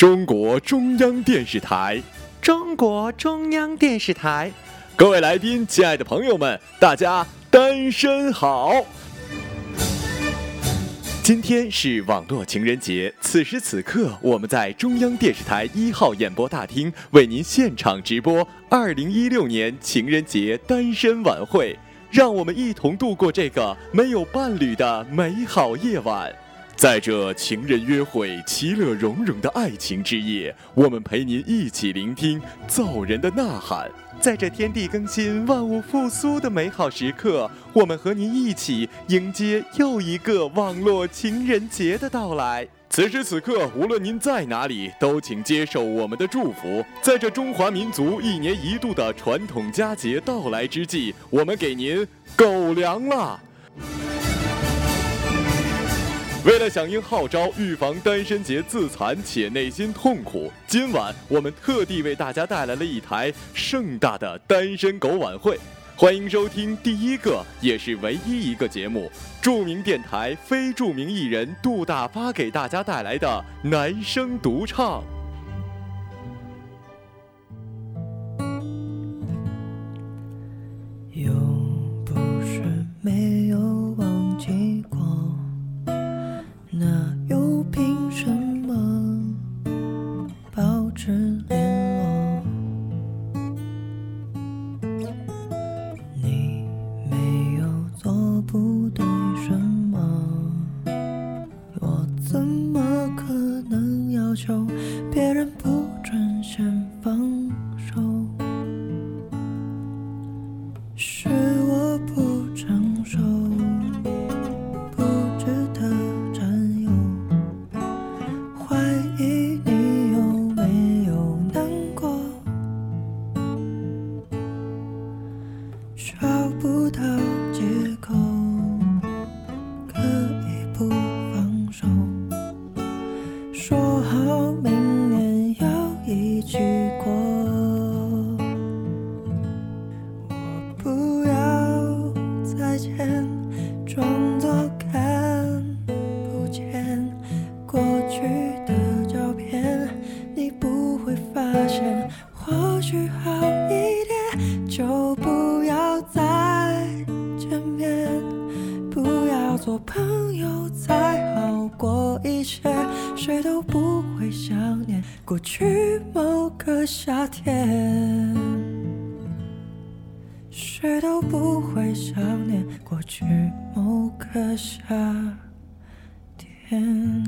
中国中央电视台，中国中央电视台，各位来宾，亲爱的朋友们，大家单身好。今天是网络情人节，此时此刻，我们在中央电视台一号演播大厅为您现场直播二零一六年情人节单身晚会，让我们一同度过这个没有伴侣的美好夜晚。在这情人约会、其乐融融的爱情之夜，我们陪您一起聆听造人的呐喊。在这天地更新、万物复苏的美好时刻，我们和您一起迎接又一个网络情人节的到来。此时此刻，无论您在哪里，都请接受我们的祝福。在这中华民族一年一度的传统佳节到来之际，我们给您狗粮啦！为了响应号召，预防单身节自残且内心痛苦，今晚我们特地为大家带来了一台盛大的单身狗晚会。欢迎收听第一个也是唯一一个节目，著名电台非著名艺人杜大发给大家带来的男声独唱。又不是没有不对什么，我怎么可能要求别人不准先放手？是我不成熟，不值得占有。怀疑你有没有难过，找不到借口，不要再见，装作看不见过去的照片，你不会发现。或许好一点，就不要再见面，不要做朋友才好过一些，谁都不会想念过去某个夏天。谁都不会想念过去某个夏天。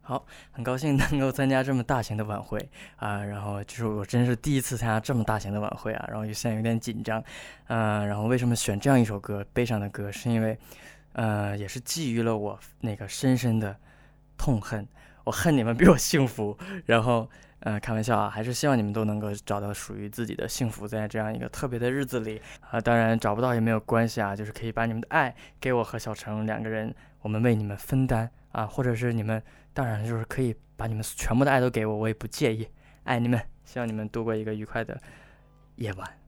好，很高兴能够参加这么大型的晚会啊，然后就是我真是第一次参加这么大型的晚会啊，然后现在有点紧张，嗯、然后为什么选这样一首歌，悲伤的歌，是因为，呃，也是基于了我那个深深的痛恨，我恨你们比我幸福，然后，呃，开玩笑啊，还是希望你们都能够找到属于自己的幸福，在这样一个特别的日子里啊，当然找不到也没有关系啊，就是可以把你们的爱给我和小程两个人，我们为你们分担啊，或者是你们。当然，就是可以把你们全部的爱都给我，我也不介意。爱你们，希望你们度过一个愉快的夜晚。